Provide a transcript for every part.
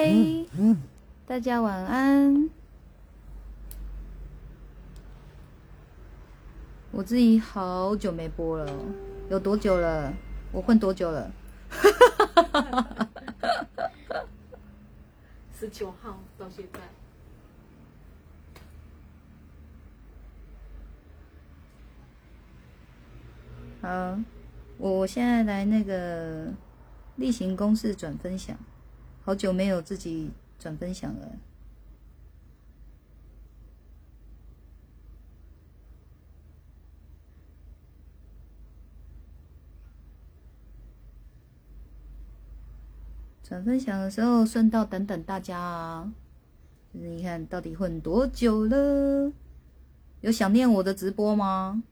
拜，大家晚安。我自己好久没播了，有多久了？我混多久了？十九号到现在。好，我我现在来那个例行公事转分享，好久没有自己转分享了。转分享的时候，顺道等等大家啊！就是你看到底混多久了？有想念我的直播吗？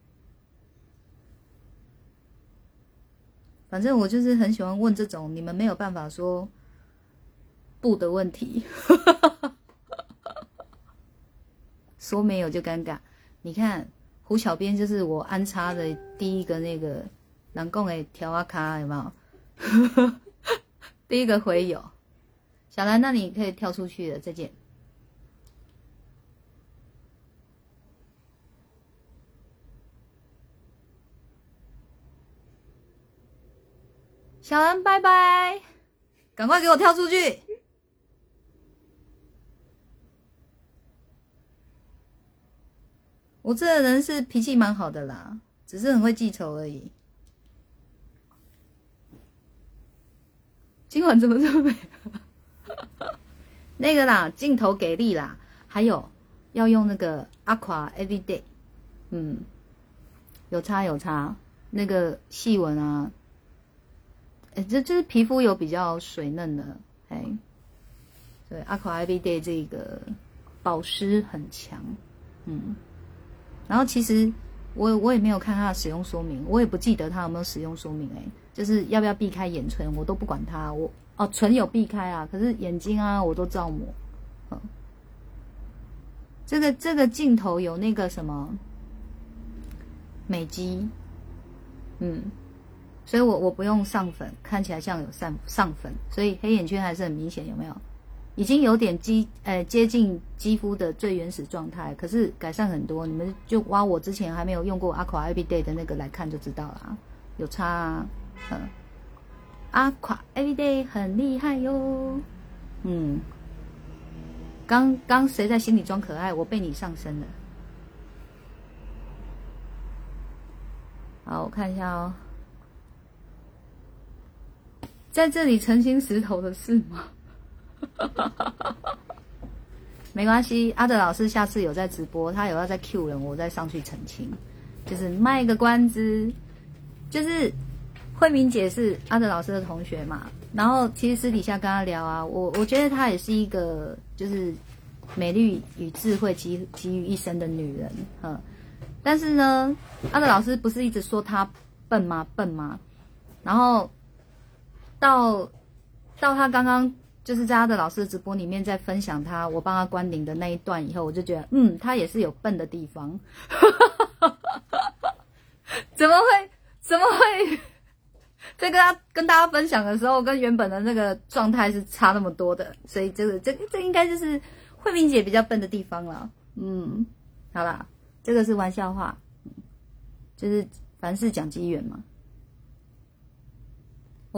反正我就是很喜欢问这种你们没有办法说不的问题，说没有就尴尬。你看胡小编就是我安插的第一个那个南贡的调啊卡，有没有？第一个回有，小兰，那你可以跳出去了，再见。小兰，拜拜，赶快给我跳出去。我这个人是脾气蛮好的啦，只是很会记仇而已。今晚怎么这么美？那个啦，镜头给力啦，还有要用那个 Aqua Everyday，嗯，有差有差，那个细纹啊，哎，这就是皮肤有比较水嫩的，哎，对，Aqua Everyday 这个保湿很强，嗯，然后其实我我也没有看它的使用说明，我也不记得它有没有使用说明，哎。就是要不要避开眼唇，我都不管它。我哦，唇有避开啊，可是眼睛啊，我都照抹。嗯，这个这个镜头有那个什么美肌，嗯，所以我我不用上粉，看起来像有上上粉，所以黑眼圈还是很明显，有没有？已经有点肌呃接近肌肤的最原始状态，可是改善很多。你们就挖我之前还没有用过 Aqua Everyday 的那个来看就知道了，有差。啊。嗯，阿垮 everyday 很厉害哟。嗯，刚刚谁在心里装可爱？我被你上身了。好，我看一下哦，在这里澄清石头的事吗？没关系，阿德老师下次有在直播，他有要在 Q 人，我再上去澄清，就是卖个关子，就是。慧明姐是阿德老师的同学嘛，然后其实私底下跟她聊啊，我我觉得她也是一个就是美丽与智慧集集于一身的女人，嗯，但是呢，阿德老师不是一直说她笨吗？笨吗？然后到到他刚刚就是在他的老师的直播里面在分享他我帮他关顶的那一段以后，我就觉得嗯，他也是有笨的地方，怎么会？怎么会？在跟他跟大家分享的时候，跟原本的那个状态是差那么多的，所以这个这这应该就是慧敏姐比较笨的地方了。嗯，好啦，这个是玩笑话，就是凡事讲机缘嘛。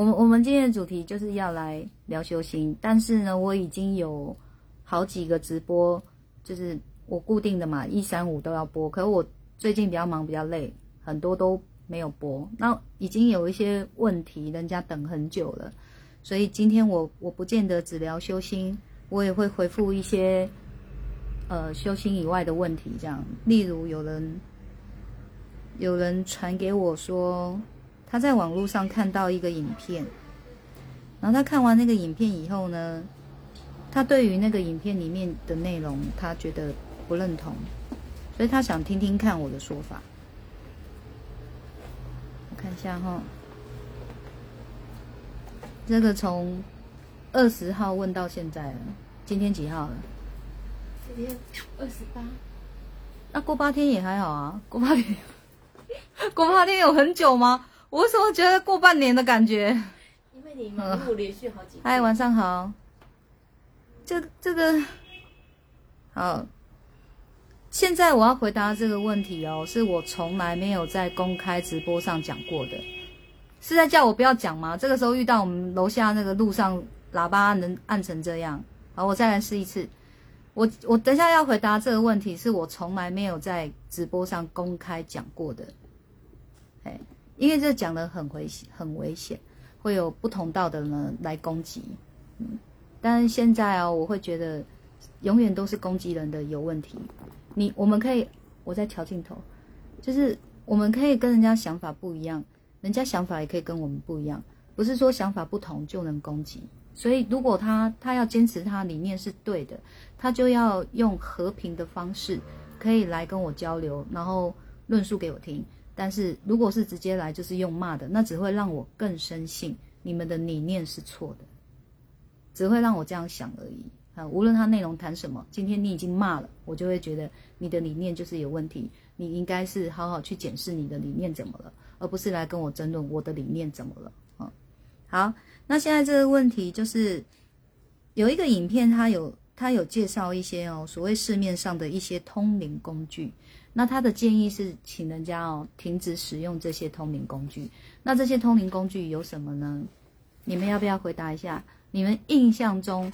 我们我们今天的主题就是要来聊修心，但是呢，我已经有好几个直播，就是我固定的嘛，一三五都要播，可是我最近比较忙，比较累，很多都。没有播，那已经有一些问题，人家等很久了，所以今天我我不见得只聊修心，我也会回复一些呃修心以外的问题，这样，例如有人有人传给我说他在网络上看到一个影片，然后他看完那个影片以后呢，他对于那个影片里面的内容他觉得不认同，所以他想听听看我的说法。我看一下哈，这个从二十号问到现在了，今天几号了？今天二十八。那过八天也还好啊，过八天，过八天有很久吗？我为什么觉得过半年的感觉？因为你忙碌连续好几。嗨，晚上好。这这个好。现在我要回答这个问题哦，是我从来没有在公开直播上讲过的，是在叫我不要讲吗？这个时候遇到我们楼下那个路上喇叭能按成这样，好，我再来试一次。我我等下要回答这个问题，是我从来没有在直播上公开讲过的，哎，因为这讲的很危险，很危险，会有不同道的人来攻击，嗯，但是现在哦，我会觉得永远都是攻击人的有问题。你我们可以，我在调镜头，就是我们可以跟人家想法不一样，人家想法也可以跟我们不一样，不是说想法不同就能攻击。所以如果他他要坚持他理念是对的，他就要用和平的方式可以来跟我交流，然后论述给我听。但是如果是直接来就是用骂的，那只会让我更深信你们的理念是错的，只会让我这样想而已。啊，无论他内容谈什么，今天你已经骂了，我就会觉得你的理念就是有问题。你应该是好好去检视你的理念怎么了，而不是来跟我争论我的理念怎么了。啊，好，那现在这个问题就是有一个影片，它有它有介绍一些哦，所谓市面上的一些通灵工具。那他的建议是，请人家哦停止使用这些通灵工具。那这些通灵工具有什么呢？你们要不要回答一下？你们印象中？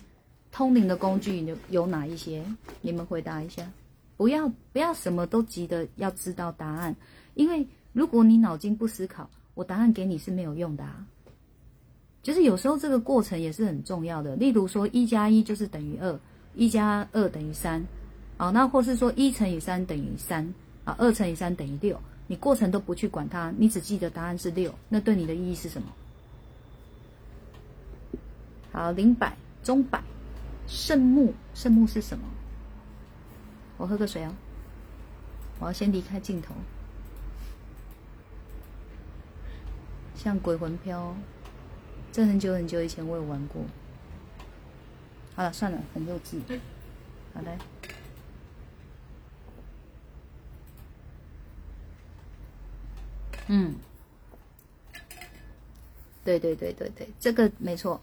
通灵的工具有有哪一些？你们回答一下。不要不要什么都急的要知道答案，因为如果你脑筋不思考，我答案给你是没有用的啊。就是有时候这个过程也是很重要的。例如说，一加一就是等于二，一加二等于三，啊，那或是说一乘以三等于三，啊，二乘以三等于六，你过程都不去管它，你只记得答案是六，那对你的意义是什么？好，零百中百。圣木，圣木是什么？我喝个水哦。我要先离开镜头。像鬼魂飘，这很久很久以前我有玩过。好了，算了，很幼稚。好的。嗯。对对对对对，这个没错。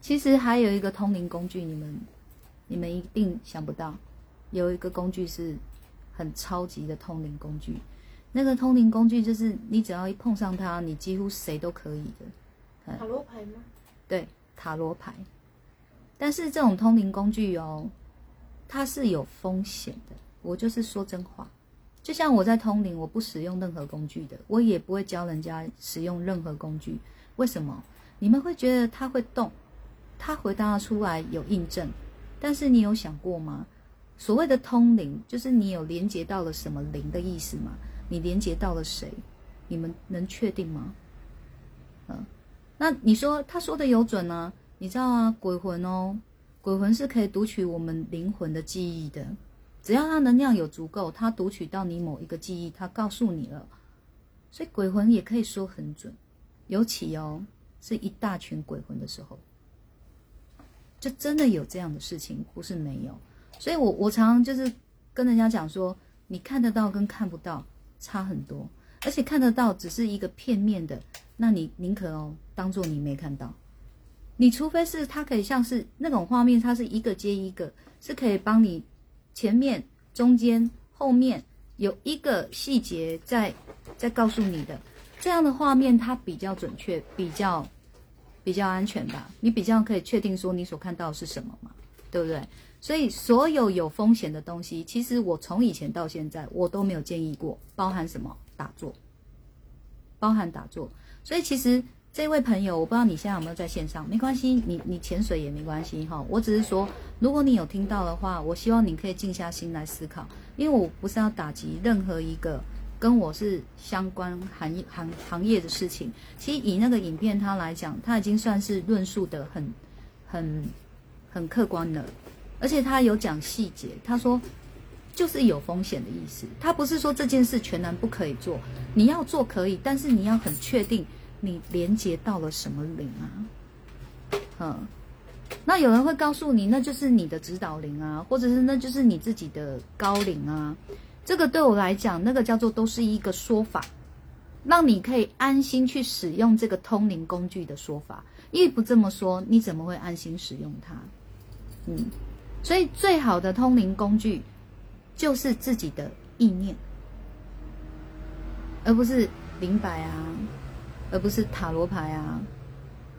其实还有一个通灵工具，你们你们一定想不到，有一个工具是很超级的通灵工具。那个通灵工具就是你只要一碰上它，你几乎谁都可以的。塔罗牌吗？对，塔罗牌。但是这种通灵工具哦，它是有风险的。我就是说真话，就像我在通灵，我不使用任何工具的，我也不会教人家使用任何工具。为什么？你们会觉得它会动？他回答出来有印证，但是你有想过吗？所谓的通灵，就是你有连接到了什么灵的意思吗？你连接到了谁？你们能确定吗？嗯，那你说他说的有准呢？你知道啊，鬼魂哦，鬼魂是可以读取我们灵魂的记忆的，只要它能量有足够，它读取到你某一个记忆，它告诉你了，所以鬼魂也可以说很准，尤其哦，是一大群鬼魂的时候。就真的有这样的事情，不是没有，所以我我常常就是跟人家讲说，你看得到跟看不到差很多，而且看得到只是一个片面的，那你宁可哦当做你没看到，你除非是它可以像是那种画面，它是一个接一个，是可以帮你前面、中间、后面有一个细节在在告诉你的，这样的画面它比较准确，比较。比较安全吧，你比较可以确定说你所看到的是什么嘛，对不对？所以所有有风险的东西，其实我从以前到现在我都没有建议过，包含什么打坐，包含打坐。所以其实这位朋友，我不知道你现在有没有在线上，没关系，你你潜水也没关系哈。我只是说，如果你有听到的话，我希望你可以静下心来思考，因为我不是要打击任何一个。跟我是相关行业行行业的事情，其实以那个影片它来讲，它已经算是论述的很很很客观了，而且他有讲细节，他说就是有风险的意思，他不是说这件事全然不可以做，你要做可以，但是你要很确定你连接到了什么灵啊，嗯，那有人会告诉你，那就是你的指导灵啊，或者是那就是你自己的高灵啊。这个对我来讲，那个叫做都是一个说法，让你可以安心去使用这个通灵工具的说法。因为不这么说，你怎么会安心使用它？嗯，所以最好的通灵工具就是自己的意念，而不是灵摆啊，而不是塔罗牌啊，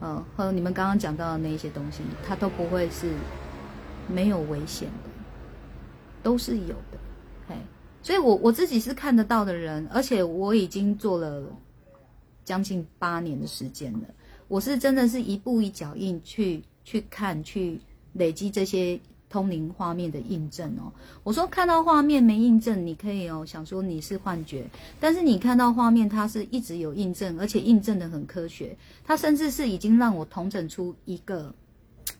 呃，和你们刚刚讲到的那一些东西，它都不会是没有危险的，都是有的。嘿，所以我我自己是看得到的人，而且我已经做了将近八年的时间了。我是真的是一步一脚印去去看去累积这些通灵画面的印证哦。我说看到画面没印证，你可以哦想说你是幻觉，但是你看到画面，它是一直有印证，而且印证的很科学。它甚至是已经让我统整出一个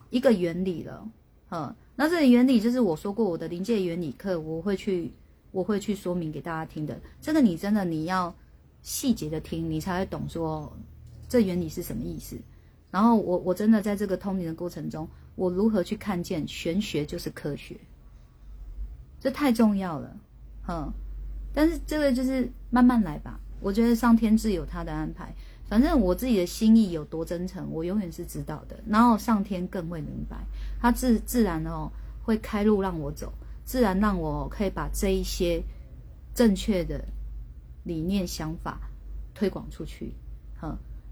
一个原理了。嗯，那这个原理就是我说过我的临界原理课，我会去我会去说明给大家听的。这个你真的你要细节的听，你才会懂说。这原理是什么意思？然后我我真的在这个通灵的过程中，我如何去看见玄学就是科学？这太重要了，嗯！但是这个就是慢慢来吧。我觉得上天自有他的安排，反正我自己的心意有多真诚，我永远是知道的。然后上天更会明白，他自自然哦会开路让我走，自然让我可以把这一些正确的理念想法推广出去，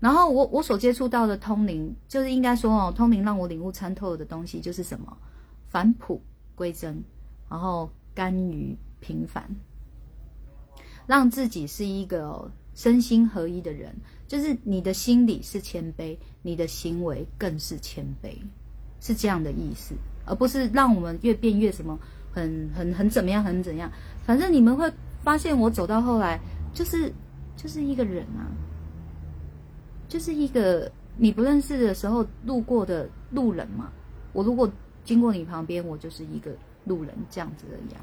然后我我所接触到的通灵，就是应该说哦，通灵让我领悟参透的东西就是什么，返璞归真，然后甘于平凡，让自己是一个身心合一的人，就是你的心里是谦卑，你的行为更是谦卑，是这样的意思，而不是让我们越变越什么很很很怎么样很怎样，反正你们会发现我走到后来就是就是一个人啊。就是一个你不认识的时候路过的路人嘛。我如果经过你旁边，我就是一个路人这样子的呀。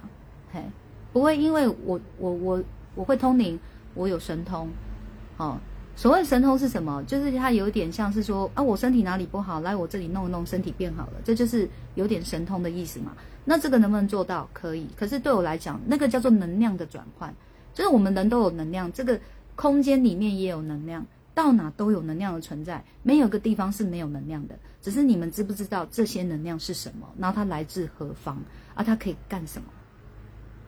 嘿，不会因为我我我我会通灵，我有神通。哦，所谓神通是什么？就是它有点像是说啊，我身体哪里不好，来我这里弄一弄，身体变好了，这就是有点神通的意思嘛。那这个能不能做到？可以。可是对我来讲，那个叫做能量的转换，就是我们人都有能量，这个空间里面也有能量。到哪都有能量的存在，没有个地方是没有能量的。只是你们知不知道这些能量是什么？然后它来自何方？啊，它可以干什么？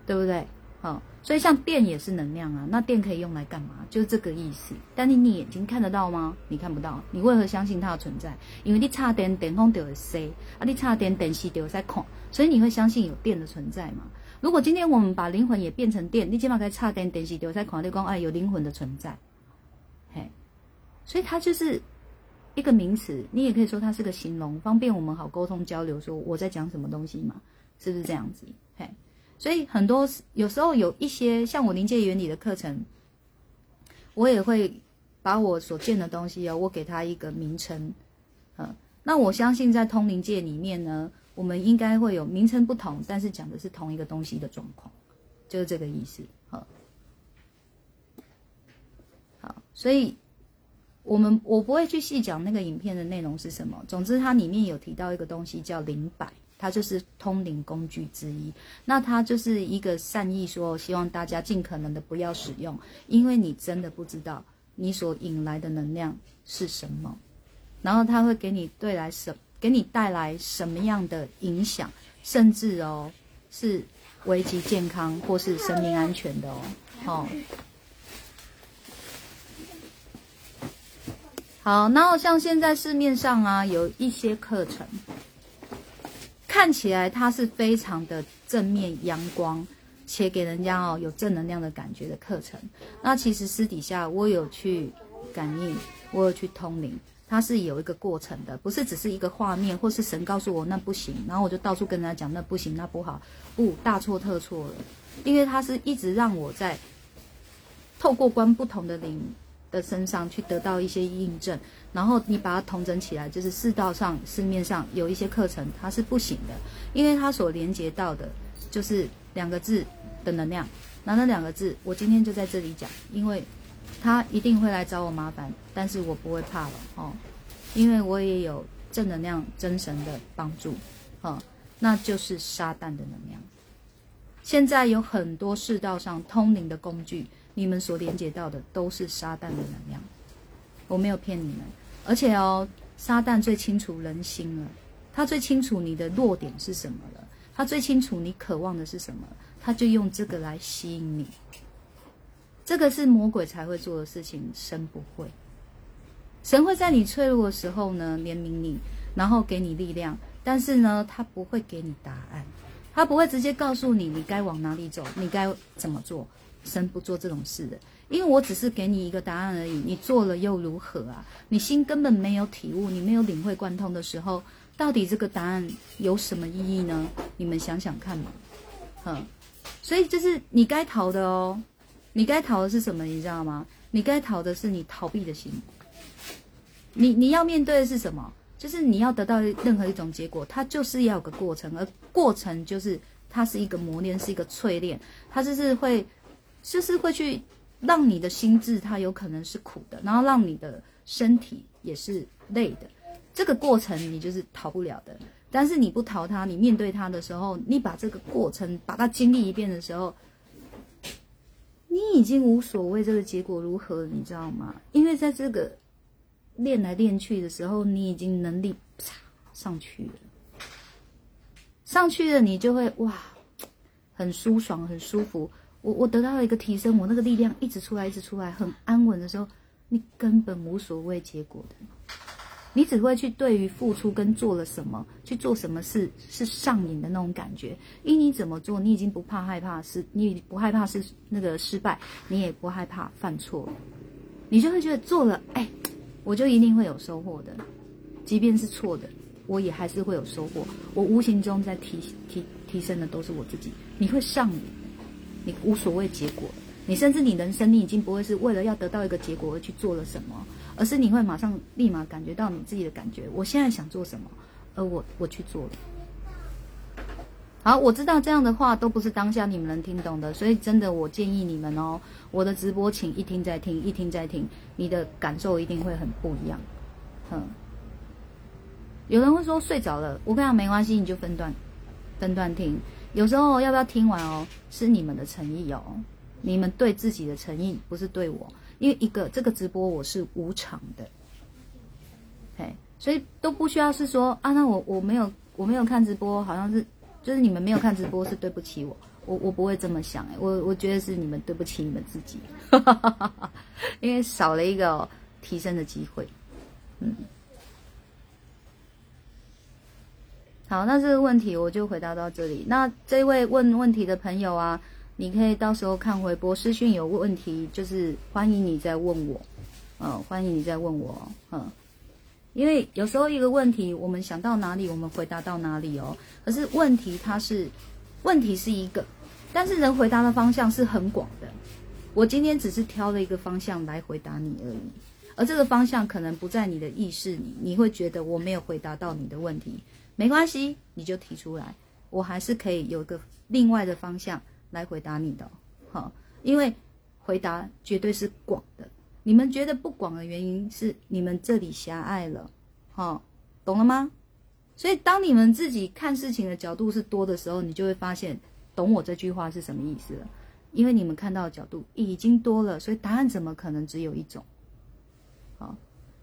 对不对？好，所以像电也是能量啊。那电可以用来干嘛？就是这个意思。但是你眼睛看得到吗？你看不到。你为何相信它的存在？因为你插电，电风就会塞；啊，你插电，电视就会在看。所以你会相信有电的存在吗？如果今天我们把灵魂也变成电，你起码可以插电，电视就在看。你讲哎，有灵魂的存在。所以它就是一个名词，你也可以说它是个形容，方便我们好沟通交流。说我在讲什么东西嘛，是不是这样子？嘿，所以很多有时候有一些像我临界原理的课程，我也会把我所见的东西哦，我给它一个名称。嗯，那我相信在通灵界里面呢，我们应该会有名称不同，但是讲的是同一个东西的状况，就是这个意思。好，好，所以。我们我不会去细讲那个影片的内容是什么。总之，它里面有提到一个东西叫灵摆，它就是通灵工具之一。那它就是一个善意说，希望大家尽可能的不要使用，因为你真的不知道你所引来的能量是什么，然后它会给你带来什给你带来什么样的影响，甚至哦是危及健康或是生命安全的哦，好。好，然后像现在市面上啊，有一些课程，看起来它是非常的正面、阳光，且给人家哦有正能量的感觉的课程。那其实私底下我有去感应，我有去通灵，它是有一个过程的，不是只是一个画面，或是神告诉我那不行，然后我就到处跟人家讲那不行，那不好，不大错特错了，因为它是一直让我在透过观不同的灵。的身上去得到一些印证，然后你把它统整起来，就是世道上市面上有一些课程它是不行的，因为它所连接到的就是两个字的能量，那那两个字我今天就在这里讲，因为他一定会来找我麻烦，但是我不会怕了哦，因为我也有正能量真神的帮助，哦，那就是撒旦的能量。现在有很多世道上通灵的工具。你们所连接到的都是撒旦的能量，我没有骗你们。而且哦，撒旦最清楚人心了，他最清楚你的弱点是什么了，他最清楚你渴望的是什么，他就用这个来吸引你。这个是魔鬼才会做的事情，神不会。神会在你脆弱的时候呢怜悯你，然后给你力量，但是呢，他不会给你答案，他不会直接告诉你你该往哪里走，你该怎么做。神不做这种事的，因为我只是给你一个答案而已，你做了又如何啊？你心根本没有体悟，你没有领会贯通的时候，到底这个答案有什么意义呢？你们想想看嘛，嗯，所以就是你该逃的哦。你该逃的是什么？你知道吗？你该逃的是你逃避的心。你你要面对的是什么？就是你要得到任何一种结果，它就是要有个过程，而过程就是它是一个磨练，是一个淬炼，它就是会，就是会去让你的心智它有可能是苦的，然后让你的身体也是累的。这个过程你就是逃不了的。但是你不逃它，你面对它的时候，你把这个过程把它经历一遍的时候。你已经无所谓这个结果如何，你知道吗？因为在这个练来练去的时候，你已经能力啪上去了，上去了，你就会哇，很舒爽，很舒服。我我得到了一个提升，我那个力量一直出来，一直出来，很安稳的时候，你根本无所谓结果的。你只会去对于付出跟做了什么，去做什么事是上瘾的那种感觉。因你怎么做，你已经不怕害怕失，你不害怕是那个失败，你也不害怕犯错，你就会觉得做了，哎，我就一定会有收获的，即便是错的，我也还是会有收获。我无形中在提提提升的都是我自己。你会上瘾，你无所谓结果，你甚至你人生你已经不会是为了要得到一个结果而去做了什么。而是你会马上立马感觉到你自己的感觉，我现在想做什么，而我我去做了。好，我知道这样的话都不是当下你们能听懂的，所以真的我建议你们哦，我的直播请一听再听，一听再听，你的感受一定会很不一样。嗯，有人会说睡着了，我跟你讲没关系，你就分段分段听。有时候要不要听完哦，是你们的诚意哦，你们对自己的诚意，不是对我。因为一个这个直播我是无偿的，嘿，所以都不需要是说啊，那我我没有我没有看直播，好像是就是你们没有看直播是对不起我，我我不会这么想哎，我我觉得是你们对不起你们自己，因为少了一个提升的机会，嗯，好，那这个问题我就回答到这里。那这位问问题的朋友啊。你可以到时候看回播，私讯有问题就是欢迎你再问我，嗯，欢迎你再问我，嗯，因为有时候一个问题我们想到哪里，我们回答到哪里哦。可是问题它是问题是一个，但是人回答的方向是很广的。我今天只是挑了一个方向来回答你而已，而这个方向可能不在你的意识里，你会觉得我没有回答到你的问题，没关系，你就提出来，我还是可以有个另外的方向。来回答你的，好，因为回答绝对是广的。你们觉得不广的原因是你们这里狭隘了，好，懂了吗？所以当你们自己看事情的角度是多的时候，你就会发现，懂我这句话是什么意思了。因为你们看到的角度已经多了，所以答案怎么可能只有一种？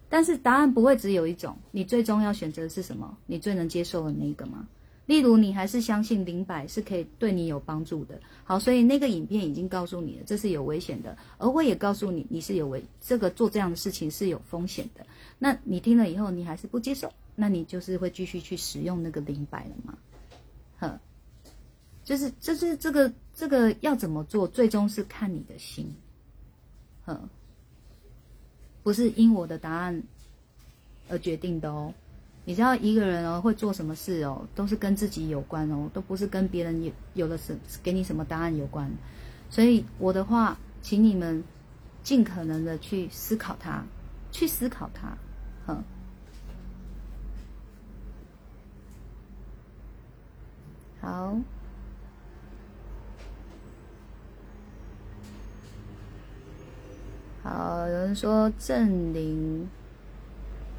但是答案不会只有一种，你最终要选择的是什么？你最能接受的那个吗？例如，你还是相信灵摆是可以对你有帮助的。好，所以那个影片已经告诉你了，这是有危险的。而我也告诉你，你是有危，这个做这样的事情是有风险的。那你听了以后，你还是不接受，那你就是会继续去使用那个灵摆了吗？呵，就是就是这个这个要怎么做，最终是看你的心，呵，不是因我的答案而决定的哦。你知道一个人哦会做什么事哦，都是跟自己有关哦，都不是跟别人有有了什给你什么答案有关。所以我的话，请你们尽可能的去思考它，去思考它，哼。好，好，有人说正灵。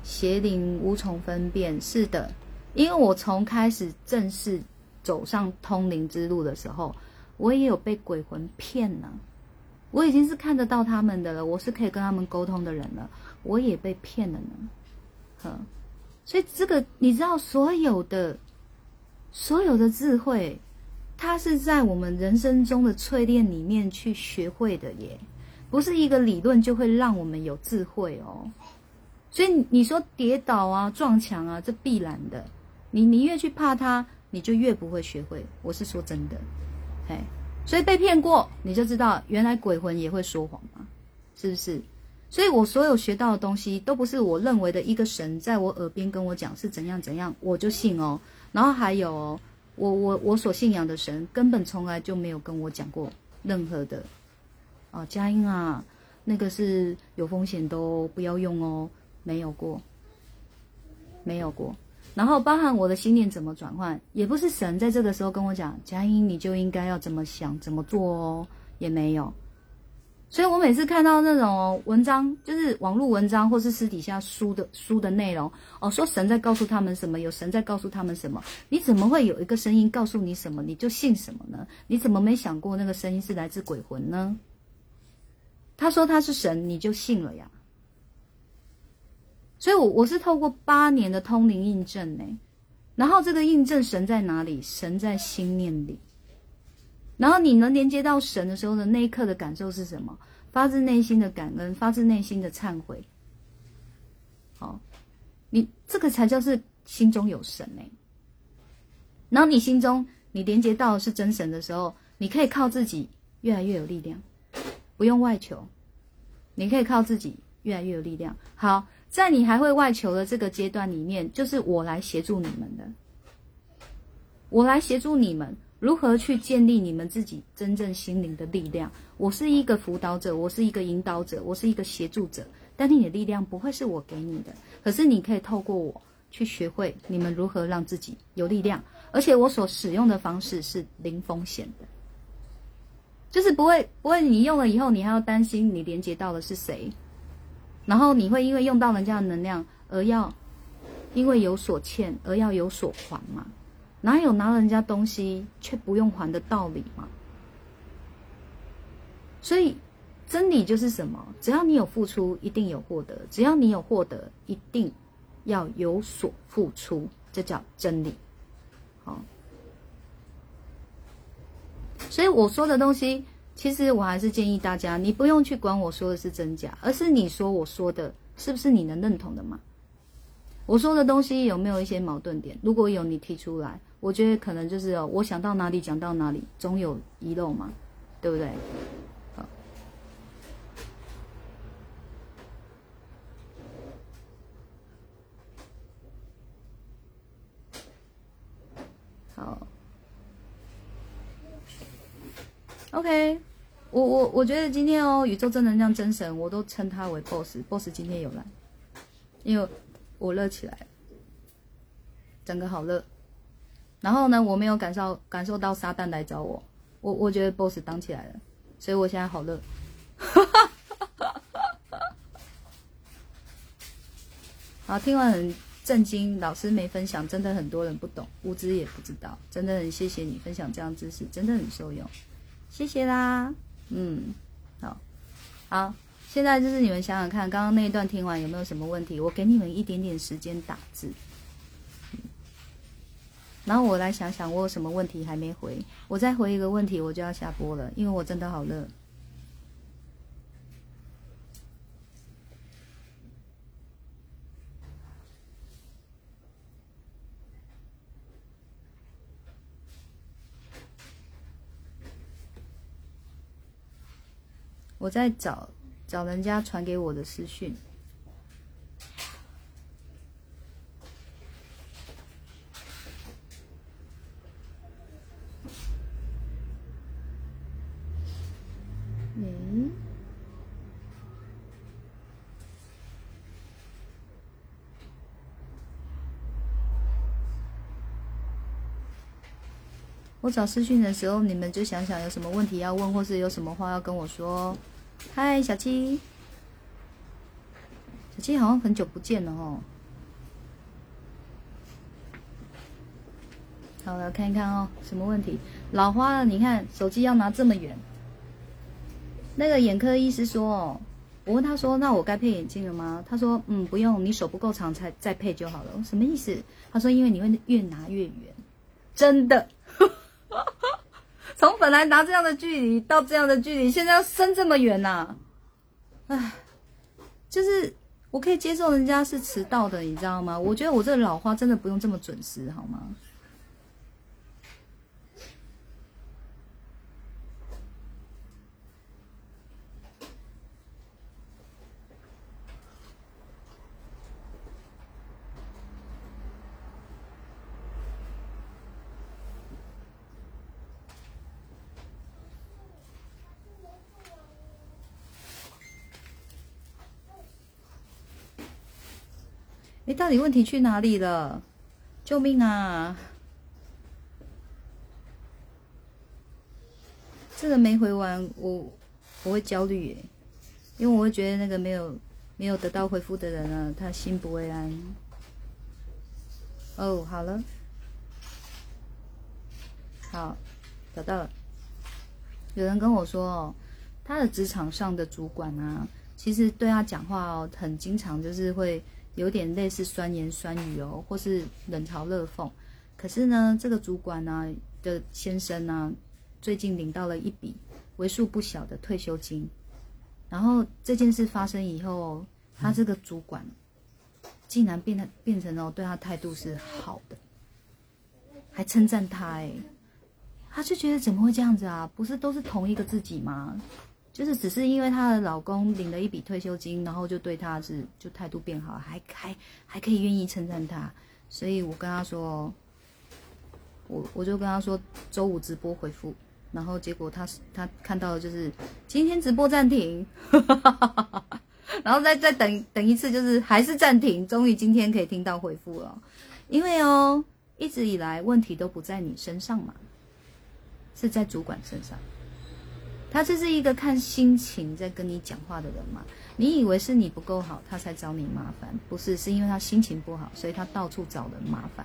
邪灵无从分辨，是的，因为我从开始正式走上通灵之路的时候，我也有被鬼魂骗了。我已经是看得到他们的了，我是可以跟他们沟通的人了，我也被骗了呢。呵，所以这个你知道，所有的所有的智慧，它是在我们人生中的淬炼里面去学会的耶，不是一个理论就会让我们有智慧哦。所以你说跌倒啊、撞墙啊，这必然的。你你越去怕它，你就越不会学会。我是说真的，嘿，所以被骗过，你就知道原来鬼魂也会说谎嘛，是不是？所以我所有学到的东西，都不是我认为的一个神在我耳边跟我讲是怎样怎样，我就信哦。然后还有哦，我我我所信仰的神根本从来就没有跟我讲过任何的，啊，佳音啊，那个是有风险都不要用哦。没有过，没有过。然后包含我的心念怎么转换，也不是神在这个时候跟我讲，佳音你就应该要怎么想怎么做哦，也没有。所以我每次看到那种文章，就是网络文章或是私底下书的书的内容，哦，说神在告诉他们什么，有神在告诉他们什么，你怎么会有一个声音告诉你什么，你就信什么呢？你怎么没想过那个声音是来自鬼魂呢？他说他是神，你就信了呀。所以，我我是透过八年的通灵印证呢，然后这个印证神在哪里？神在心念里。然后你能连接到神的时候的那一刻的感受是什么？发自内心的感恩，发自内心的忏悔。好，你这个才叫是心中有神呢。然后你心中你连接到是真神的时候，你可以靠自己越来越有力量，不用外求，你可以靠自己越来越有力量。好。在你还会外求的这个阶段里面，就是我来协助你们的。我来协助你们如何去建立你们自己真正心灵的力量。我是一个辅导者，我是一个引导者，我是一个协助者。但是你的力量不会是我给你的，可是你可以透过我去学会你们如何让自己有力量。而且我所使用的方式是零风险的，就是不会不会你用了以后，你还要担心你连接到的是谁。然后你会因为用到人家的能量而要，因为有所欠而要有所还吗？哪有拿人家东西却不用还的道理吗？所以真理就是什么？只要你有付出，一定有获得；只要你有获得，一定要有所付出，这叫真理。好，所以我说的东西。其实我还是建议大家，你不用去管我说的是真假，而是你说我说的是不是你能认同的嘛？我说的东西有没有一些矛盾点？如果有，你提出来。我觉得可能就是哦，我想到哪里讲到哪里，总有遗漏嘛，对不对？好，好，OK。我我我觉得今天哦，宇宙正能量真神，我都称他为 boss，boss 今天有来，因为我热起来，整个好热。然后呢，我没有感受感受到撒旦来找我，我我觉得 boss 当起来了，所以我现在好热。好，听完很震惊，老师没分享，真的很多人不懂，无知也不知道，真的很谢谢你分享这样知识，真的很受用，谢谢啦。嗯，好，好，现在就是你们想想看，刚刚那一段听完有没有什么问题？我给你们一点点时间打字，然后我来想想我有什么问题还没回，我再回一个问题我就要下播了，因为我真的好热。我在找找人家传给我的私讯。嗯，我找私讯的时候，你们就想想有什么问题要问，或是有什么话要跟我说。嗨，小七，小七好像很久不见了哦。好，了看一看哦，什么问题？老花了，你看手机要拿这么远。那个眼科医师说哦，我问他说：“那我该配眼镜了吗？”他说：“嗯，不用，你手不够长才再配就好了。”什么意思？他说：“因为你会越拿越远。”真的，从本来拿这样的距离到这样的距离，现在要伸这么远呐、唉，就是我可以接受人家是迟到的，你知道吗？我觉得我这老花真的不用这么准时，好吗？诶，到底问题去哪里了？救命啊！这个没回完，我我会焦虑耶，因为我会觉得那个没有没有得到回复的人啊，他心不会安。哦，好了，好，找到了。有人跟我说哦，他的职场上的主管啊，其实对他讲话哦，很经常就是会有点类似酸言酸语哦，或是冷嘲热讽。可是呢，这个主管呢、的先生呢、最近领到了一笔为数不小的退休金。然后这件事发生以后，他这个主管竟然变得变成了对他态度是好的，还称赞他哎，他就觉得怎么会这样子啊？不是都是同一个自己吗？就是只是因为她的老公领了一笔退休金，然后就对她是就态度变好，还还还可以愿意称赞她，所以我跟她说，我我就跟她说周五直播回复，然后结果她她看到就是今天直播暂停，然后再再等等一次就是还是暂停，终于今天可以听到回复了，因为哦一直以来问题都不在你身上嘛，是在主管身上。他这是一个看心情在跟你讲话的人嘛？你以为是你不够好，他才找你麻烦？不是，是因为他心情不好，所以他到处找人麻烦。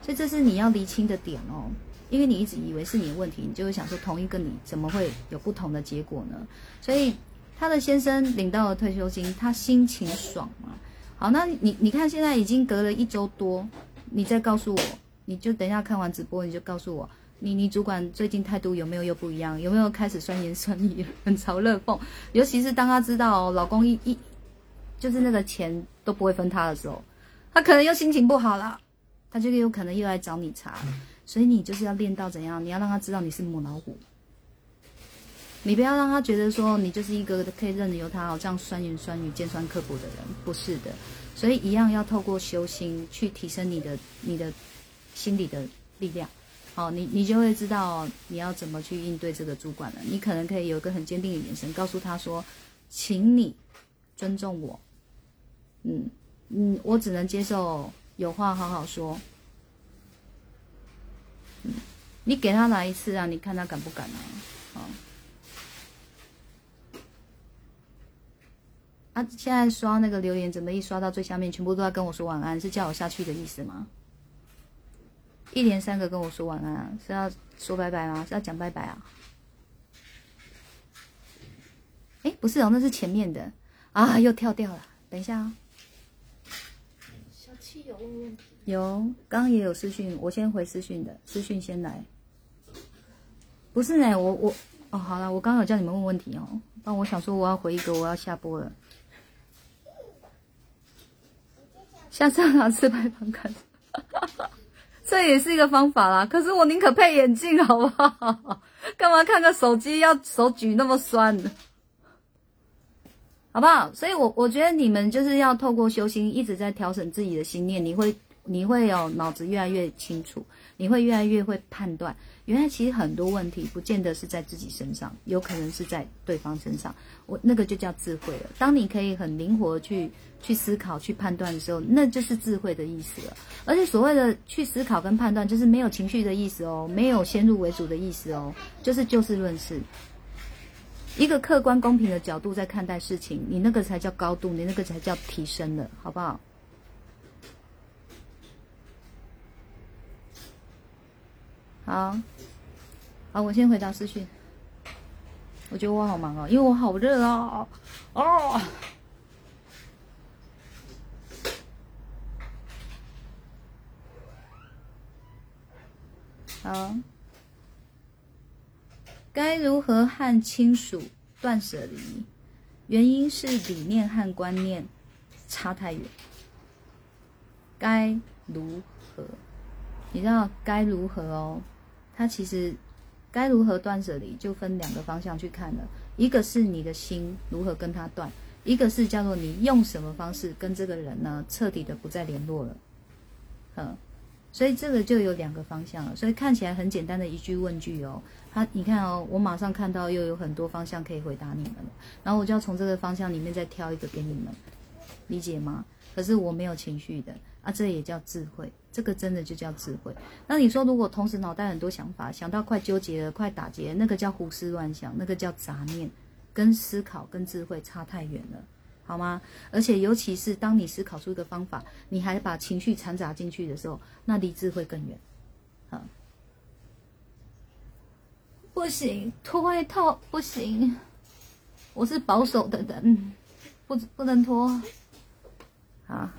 所以这是你要厘清的点哦。因为你一直以为是你的问题，你就会想说同一个你怎么会有不同的结果呢？所以他的先生领到了退休金，他心情爽嘛？好，那你你看现在已经隔了一周多，你再告诉我，你就等一下看完直播，你就告诉我。你你主管最近态度有没有又不一样？有没有开始酸言酸语、冷嘲热讽？尤其是当他知道、哦、老公一一就是那个钱都不会分他的时候，他可能又心情不好了，他就有可能又来找你茬。所以你就是要练到怎样？你要让他知道你是母老虎，你不要让他觉得说你就是一个可以任由他好像酸言酸语、尖酸刻薄的人，不是的。所以一样要透过修心去提升你的你的心理的力量。好，你你就会知道你要怎么去应对这个主管了。你可能可以有一个很坚定的眼神，告诉他说：“请你尊重我，嗯嗯，我只能接受有话好好说。”嗯，你给他来一次啊，你看他敢不敢啊？好，啊，现在刷那个留言，怎么一刷到最下面，全部都在跟我说晚安，是叫我下去的意思吗？一连三个跟我说晚安啊，是要说拜拜吗？是要讲拜拜啊？哎，不是哦，那是前面的啊，又跳掉了。等一下啊、小七有问问题，有，刚刚也有私讯，我先回私讯的，私讯先来。不是呢，我我哦，好了，我刚刚有叫你们问问题哦，但我想说我要回一个，我要下播了。下次要拿自拍棒看，这也是一个方法啦。可是我宁可配眼镜，好不好？干嘛看个手机要手举那么酸？好不好？所以我我觉得你们就是要透过修心，一直在调整自己的心念，你会你会有脑子越来越清楚，你会越来越会判断。原来其实很多问题不见得是在自己身上，有可能是在对方身上。我那个就叫智慧了。当你可以很灵活去去思考、去判断的时候，那就是智慧的意思了。而且所谓的去思考跟判断，就是没有情绪的意思哦，没有先入为主的意思哦，就是就事论事。一个客观公平的角度在看待事情，你那个才叫高度，你那个才叫提升了，好不好？好，好，我先回答私讯。我觉得我好忙哦，因为我好热哦。哦。好，该如何和亲属断舍离？原因是理念和观念差太远。该如何？你知道该如何哦？它其实该如何断舍离，就分两个方向去看了。一个是你的心如何跟他断，一个是叫做你用什么方式跟这个人呢彻底的不再联络了。嗯。所以这个就有两个方向了，所以看起来很简单的一句问句哦，他你看哦，我马上看到又有很多方向可以回答你们了，然后我就要从这个方向里面再挑一个给你们，理解吗？可是我没有情绪的啊，这也叫智慧，这个真的就叫智慧。那你说如果同时脑袋很多想法，想到快纠结了，快打结，那个叫胡思乱想，那个叫杂念，跟思考跟智慧差太远了。好吗？而且尤其是当你思考出一个方法，你还把情绪掺杂进去的时候，那离智慧更远。啊，不行，脱外套不行，我是保守的人，不不能脱。啊，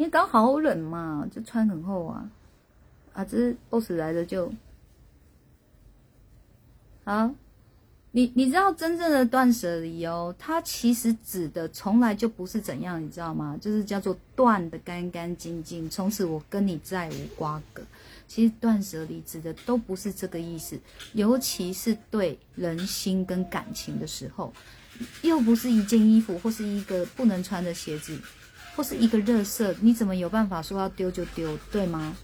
因为刚好冷嘛，就穿很厚啊。啊，这 boss 来的就，啊。你你知道真正的断舍离哦，它其实指的从来就不是怎样，你知道吗？就是叫做断的干干净净，从此我跟你再无瓜葛。其实断舍离指的都不是这个意思，尤其是对人心跟感情的时候，又不是一件衣服或是一个不能穿的鞋子，或是一个热色，你怎么有办法说要丢就丢，对吗？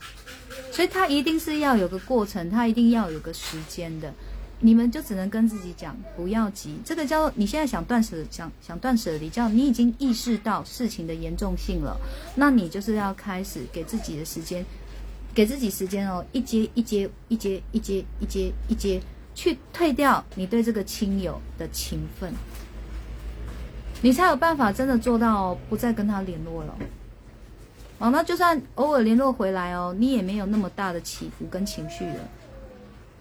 所以它一定是要有个过程，它一定要有个时间的。你们就只能跟自己讲，不要急。这个叫你现在想断舍，想想断舍离，叫你已经意识到事情的严重性了。那你就是要开始给自己的时间，给自己时间哦，一阶一阶一阶一阶一阶一阶去退掉你对这个亲友的情分，你才有办法真的做到不再跟他联络了。哦，那就算偶尔联络回来哦，你也没有那么大的起伏跟情绪了。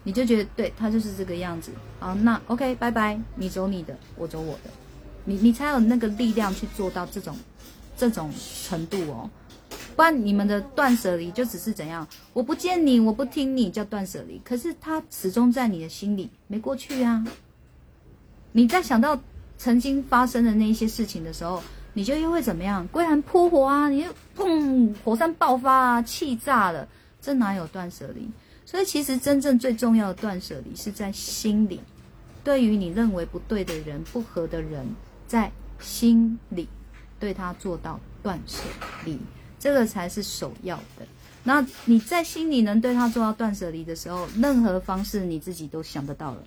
你就觉得对他就是这个样子，好，那 OK，拜拜，你走你的，我走我的，你你才有那个力量去做到这种这种程度哦，不然你们的断舍离就只是怎样，我不见你，我不听你叫断舍离，可是他始终在你的心里没过去啊。你在想到曾经发生的那些事情的时候，你就又会怎么样？归然扑火啊，你就砰，火山爆发啊，气炸了，这哪有断舍离？所以，其实真正最重要的断舍离是在心里。对于你认为不对的人、不合的人，在心里对他做到断舍离，这个才是首要的。那你在心里能对他做到断舍离的时候，任何方式你自己都想得到了，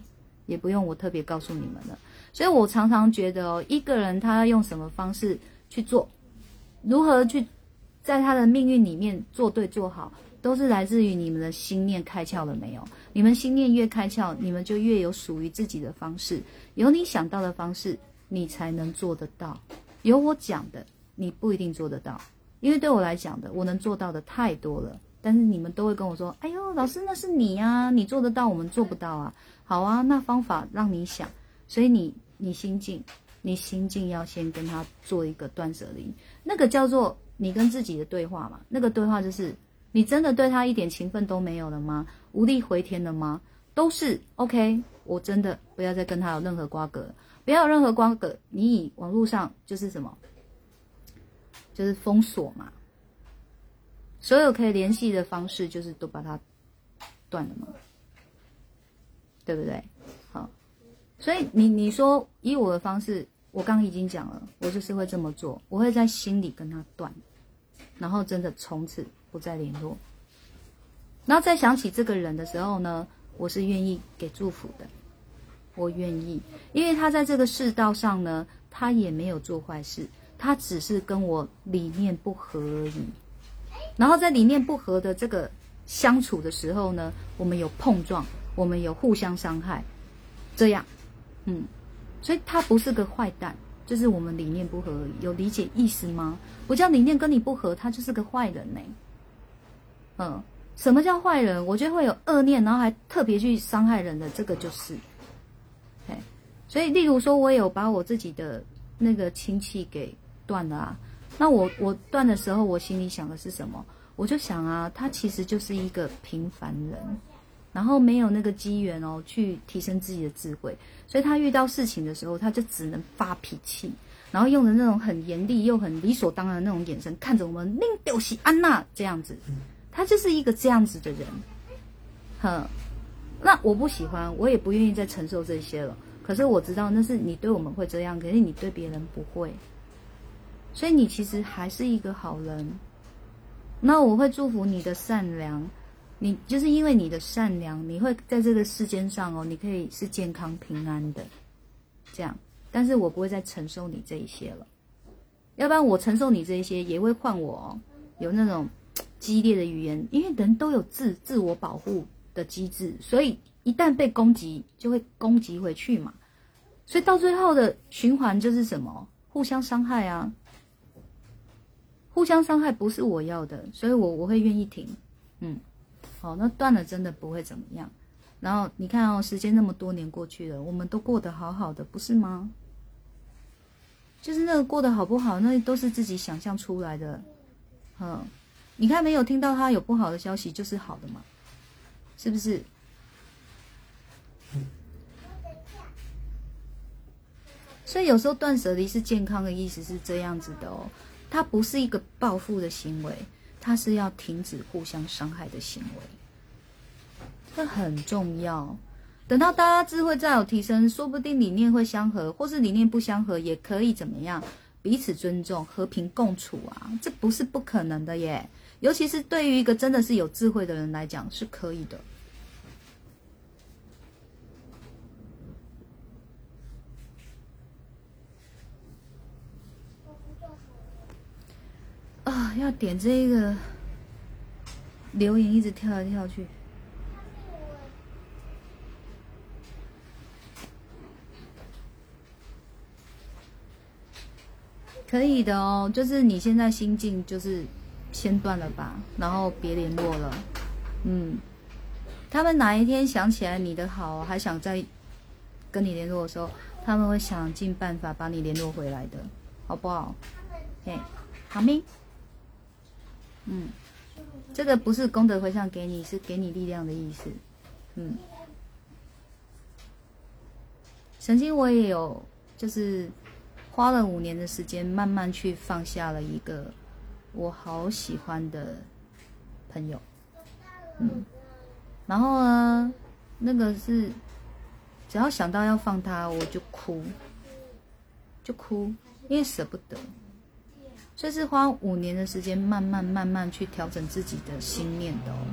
也不用我特别告诉你们了。所以我常常觉得哦，一个人他要用什么方式去做，如何去在他的命运里面做对做好。都是来自于你们的心念开窍了没有？你们心念越开窍，你们就越有属于自己的方式。有你想到的方式，你才能做得到。有我讲的，你不一定做得到。因为对我来讲的，我能做到的太多了。但是你们都会跟我说：“哎呦，老师，那是你呀，你做得到，我们做不到啊。”好啊，那方法让你想。所以你你心境，你心境要先跟他做一个断舍离，那个叫做你跟自己的对话嘛。那个对话就是。你真的对他一点情分都没有了吗？无力回天了吗？都是 OK，我真的不要再跟他有任何瓜葛，不要有任何瓜葛。你以网络上就是什么，就是封锁嘛，所有可以联系的方式就是都把它断了嘛，对不对？所以你你说以我的方式，我刚已经讲了，我就是会这么做，我会在心里跟他断，然后真的从此。不再联络，然后再想起这个人的时候呢，我是愿意给祝福的，我愿意，因为他在这个世道上呢，他也没有做坏事，他只是跟我理念不合而已。然后在理念不合的这个相处的时候呢，我们有碰撞，我们有互相伤害，这样，嗯，所以他不是个坏蛋。就是我们理念不合，有理解意思吗？不叫理念跟你不合，他就是个坏人呢。嗯，什么叫坏人？我觉得会有恶念，然后还特别去伤害人的，这个就是，哎，所以，例如说，我有把我自己的那个亲戚给断了啊。那我我断的时候，我心里想的是什么？我就想啊，他其实就是一个平凡人，然后没有那个机缘哦，去提升自己的智慧，所以他遇到事情的时候，他就只能发脾气，然后用的那种很严厉又很理所当然的那种眼神看着我们，宁丢西安娜这样子，他就是一个这样子的人，哼。那我不喜欢，我也不愿意再承受这些了。可是我知道那是你对我们会这样，可是你对别人不会，所以你其实还是一个好人。那我会祝福你的善良，你就是因为你的善良，你会在这个世间上哦，你可以是健康平安的，这样。但是我不会再承受你这一些了，要不然我承受你这一些也会换我有那种激烈的语言，因为人都有自自我保护。的机制，所以一旦被攻击，就会攻击回去嘛。所以到最后的循环就是什么？互相伤害啊！互相伤害不是我要的，所以我我会愿意停。嗯，好，那断了真的不会怎么样。然后你看哦，时间那么多年过去了，我们都过得好好的，不是吗？就是那个过得好不好，那都是自己想象出来的。嗯，你看没有听到他有不好的消息，就是好的嘛。是不是？所以有时候断舍离是健康的意思是这样子的哦，它不是一个报复的行为，他是要停止互相伤害的行为，这很重要。等到大家智慧再有提升，说不定理念会相合，或是理念不相合，也可以怎么样？彼此尊重，和平共处啊，这不是不可能的耶。尤其是对于一个真的是有智慧的人来讲，是可以的。啊，要点这个留言，一直跳来跳去。可以的哦，就是你现在心境就是。先断了吧，然后别联络了。嗯，他们哪一天想起来你的好，还想再跟你联络的时候，他们会想尽办法把你联络回来的，好不好？嘿，好咪。嗯，这个不是功德回向给你，是给你力量的意思。嗯，曾经我也有，就是花了五年的时间，慢慢去放下了一个。我好喜欢的朋友，嗯，然后呢，那个是只要想到要放他，我就哭，就哭，因为舍不得。所以是花五年的时间，慢慢慢慢去调整自己的心念的哦，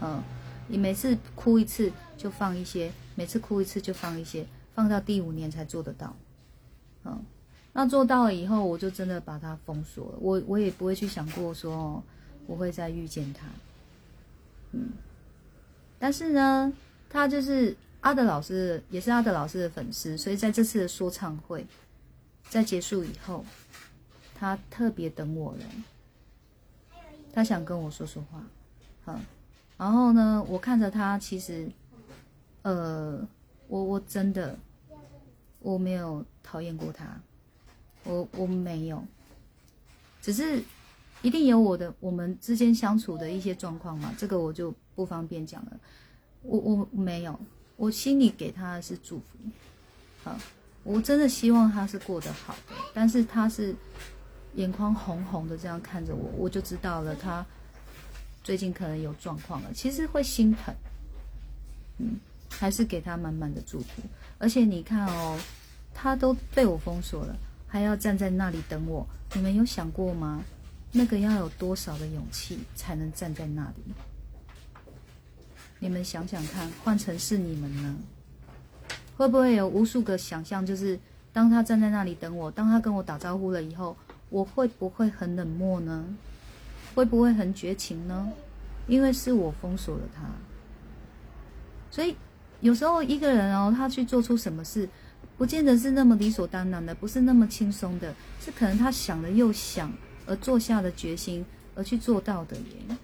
嗯，你每次哭一次就放一些，每次哭一次就放一些，放到第五年才做得到，嗯。那做到了以后，我就真的把它封锁了。我我也不会去想过说我会再遇见他，嗯。但是呢，他就是阿德老师，也是阿德老师的粉丝，所以在这次的说唱会在结束以后，他特别等我了。他想跟我说说话，好。然后呢，我看着他，其实，呃，我我真的我没有讨厌过他。我我没有，只是一定有我的我们之间相处的一些状况嘛，这个我就不方便讲了。我我没有，我心里给他的是祝福，好，我真的希望他是过得好的，但是他是眼眶红红的这样看着我，我就知道了他最近可能有状况了，其实会心疼，嗯，还是给他满满的祝福。而且你看哦，他都被我封锁了。还要站在那里等我，你们有想过吗？那个要有多少的勇气才能站在那里？你们想想看，换成是你们呢？会不会有无数个想象？就是当他站在那里等我，当他跟我打招呼了以后，我会不会很冷漠呢？会不会很绝情呢？因为是我封锁了他，所以有时候一个人哦，他去做出什么事。不见得是那么理所当然的，不是那么轻松的，是可能他想了又想而做下的决心而去做到的耶。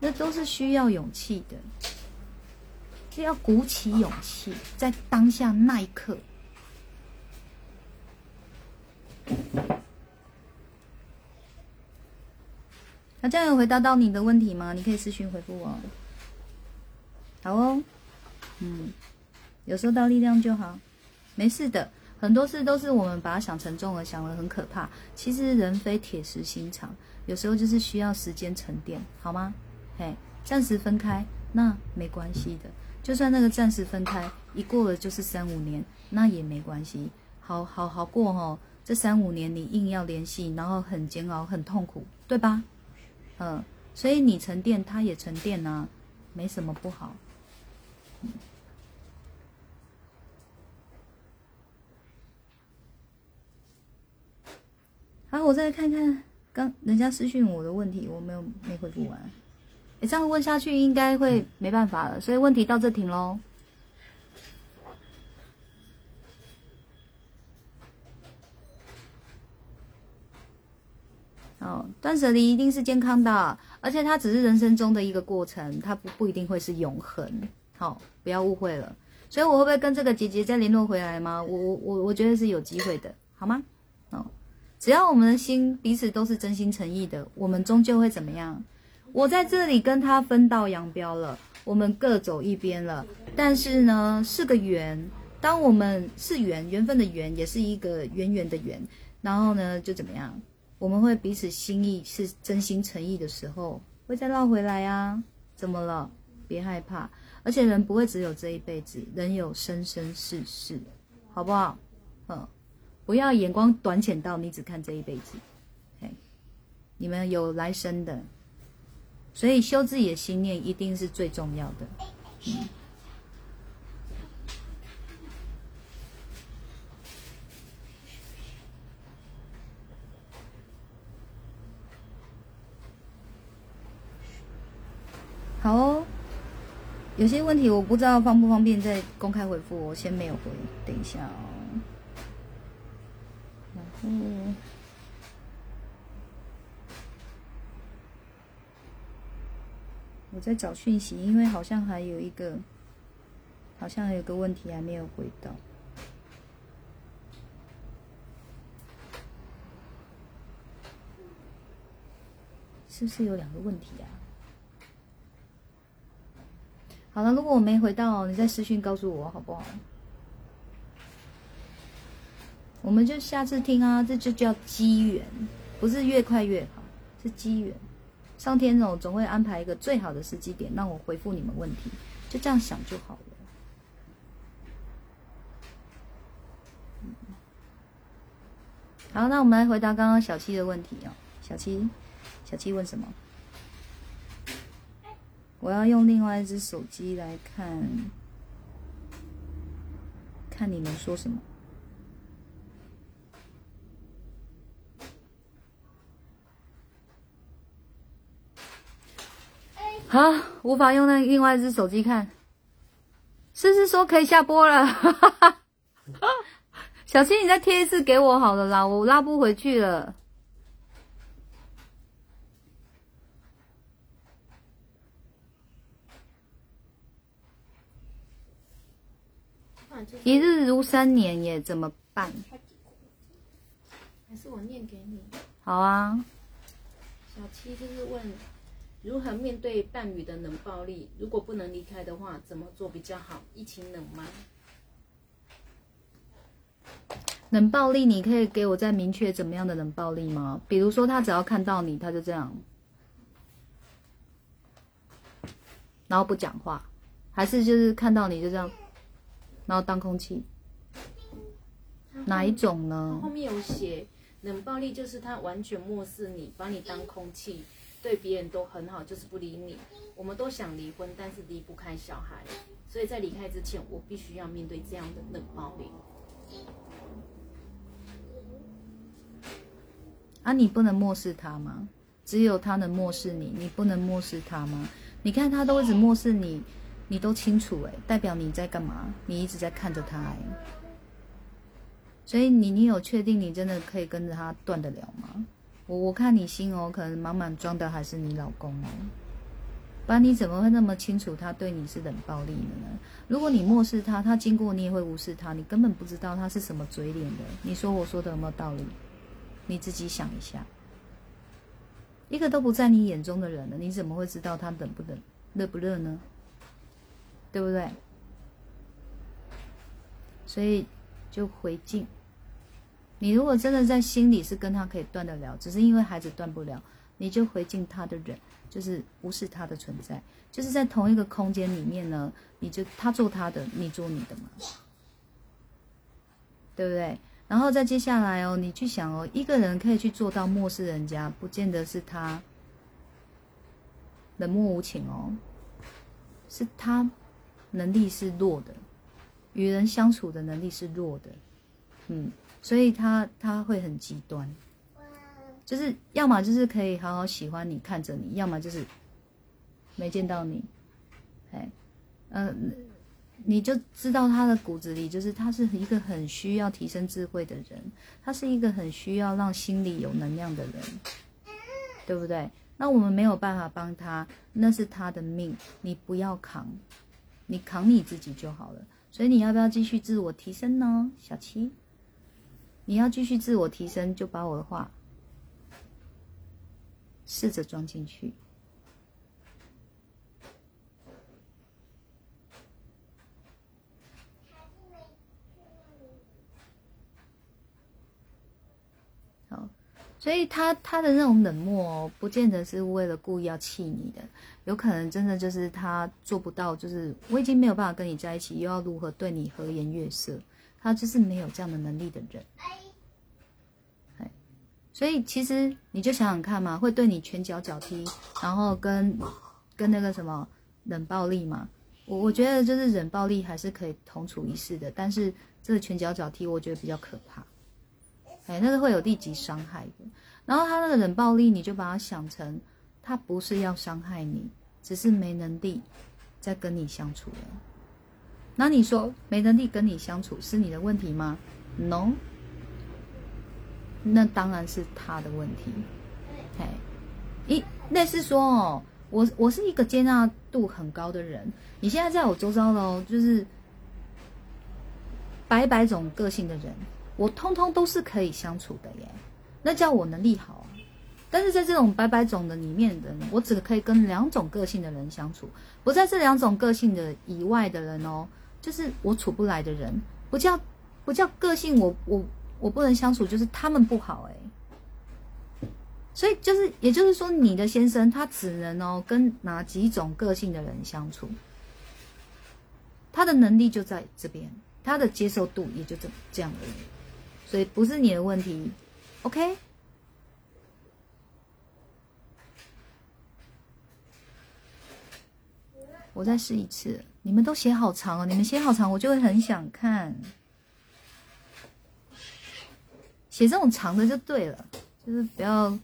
那都是需要勇气的，是要鼓起勇气，在当下那一刻那这样有回答到你的问题吗？你可以私信回复我。好哦，嗯，有收到力量就好，没事的。很多事都是我们把它想沉重了，想了很可怕。其实人非铁石心肠，有时候就是需要时间沉淀，好吗？嘿，暂时分开那没关系的，就算那个暂时分开一过了就是三五年，那也没关系，好好好过哦。这三五年你硬要联系，然后很煎熬、很痛苦，对吧？嗯，所以你沉淀，他也沉淀啊，没什么不好。好，我再看看刚人家私讯我的问题，我没有没回复完。你这样问下去应该会没办法了，所以问题到这停喽。哦，断舍离一定是健康的，而且它只是人生中的一个过程，它不不一定会是永恒。好，不要误会了。所以我会不会跟这个姐姐再联络回来吗？我我我我觉得是有机会的，好吗？哦，只要我们的心彼此都是真心诚意的，我们终究会怎么样？我在这里跟他分道扬镳了，我们各走一边了。但是呢，是个缘。当我们是缘，缘分的缘，也是一个圆圆的圆。然后呢，就怎么样？我们会彼此心意是真心诚意的时候，会再绕回来啊？怎么了？别害怕，而且人不会只有这一辈子，人有生生世世，好不好？嗯，不要眼光短浅到你只看这一辈子，嘿，你们有来生的，所以修自己的心念一定是最重要的。好哦，有些问题我不知道方不方便再公开回复，我先没有回，等一下哦。然后我在找讯息，因为好像还有一个，好像还有个问题还没有回到，是不是有两个问题啊？好了，如果我没回到，你再私信告诉我好不好？我们就下次听啊，这就叫机缘，不是越快越好，是机缘。上天总总会安排一个最好的时机点，让我回复你们问题，就这样想就好了。好，那我们来回答刚刚小七的问题哦。小七，小七问什么？我要用另外一只手机来看，看你们说什么。好，无法用那另外一只手机看。是不是说可以下播了？小七，你再贴一次给我好了啦，我拉不回去了。一日如三年耶，怎么办？还是我念给你？好啊。小七就是问，如何面对伴侣的冷暴力？如果不能离开的话，怎么做比较好？一起冷吗？冷暴力，你可以给我再明确怎么样的冷暴力吗？比如说，他只要看到你，他就这样，然后不讲话，还是就是看到你就这样？然后当空气，哪一种呢？后面有写冷暴力，就是他完全漠视你，把你当空气，对别人都很好，就是不理你。我们都想离婚，但是离不开小孩，所以在离开之前，我必须要面对这样的冷暴力。啊，你不能漠视他吗？只有他能漠视你，你不能漠视他吗？你看他都一直漠视你。你都清楚哎，代表你在干嘛？你一直在看着他哎，所以你你有确定你真的可以跟着他断得了吗？我我看你心哦，可能满满装的还是你老公哦，不然你怎么会那么清楚他对你是冷暴力的呢？如果你漠视他，他经过你也会无视他，你根本不知道他是什么嘴脸的。你说我说的有没有道理？你自己想一下，一个都不在你眼中的人了，你怎么会知道他冷不冷、热不热呢？对不对？所以就回敬。你如果真的在心里是跟他可以断得了，只是因为孩子断不了，你就回敬他的人，就是无视他的存在，就是在同一个空间里面呢，你就他做他的，你做你的嘛，对不对？然后再接下来哦，你去想哦，一个人可以去做到漠视人家，不见得是他冷漠无情哦，是他能力是弱的，与人相处的能力是弱的，嗯，所以他他会很极端，就是要么就是可以好好喜欢你看着你，要么就是没见到你，哎，嗯。你就知道他的骨子里，就是他是一个很需要提升智慧的人，他是一个很需要让心里有能量的人，对不对？那我们没有办法帮他，那是他的命，你不要扛，你扛你自己就好了。所以你要不要继续自我提升呢，小七？你要继续自我提升，就把我的话试着装进去。所以他他的那种冷漠，不见得是为了故意要气你的，有可能真的就是他做不到，就是我已经没有办法跟你在一起，又要如何对你和颜悦色，他就是没有这样的能力的人。哎，所以其实你就想想看嘛，会对你拳脚脚踢，然后跟跟那个什么冷暴力嘛，我我觉得就是冷暴力还是可以同处一室的，但是这个拳脚脚踢，我觉得比较可怕。哎，那个会有立即伤害的。然后他那个冷暴力，你就把它想成，他不是要伤害你，只是没能力在跟你相处了。那你说没能力跟你相处是你的问题吗？No，那当然是他的问题。哎，一类似说哦，我我是一个接纳度很高的人，你现在在我周遭喽，就是百百种个性的人。我通通都是可以相处的耶，那叫我能力好啊。但是在这种百百种的里面的人，我只可以跟两种个性的人相处，不在这两种个性的以外的人哦，就是我处不来的人，不叫不叫个性，我我我不能相处，就是他们不好哎。所以就是，也就是说，你的先生他只能哦跟哪几种个性的人相处，他的能力就在这边，他的接受度也就这这样而已。所以不是你的问题，OK？我再试一次。你们都写好长哦，你们写好长，我就会很想看。写这种长的就对了，就是不要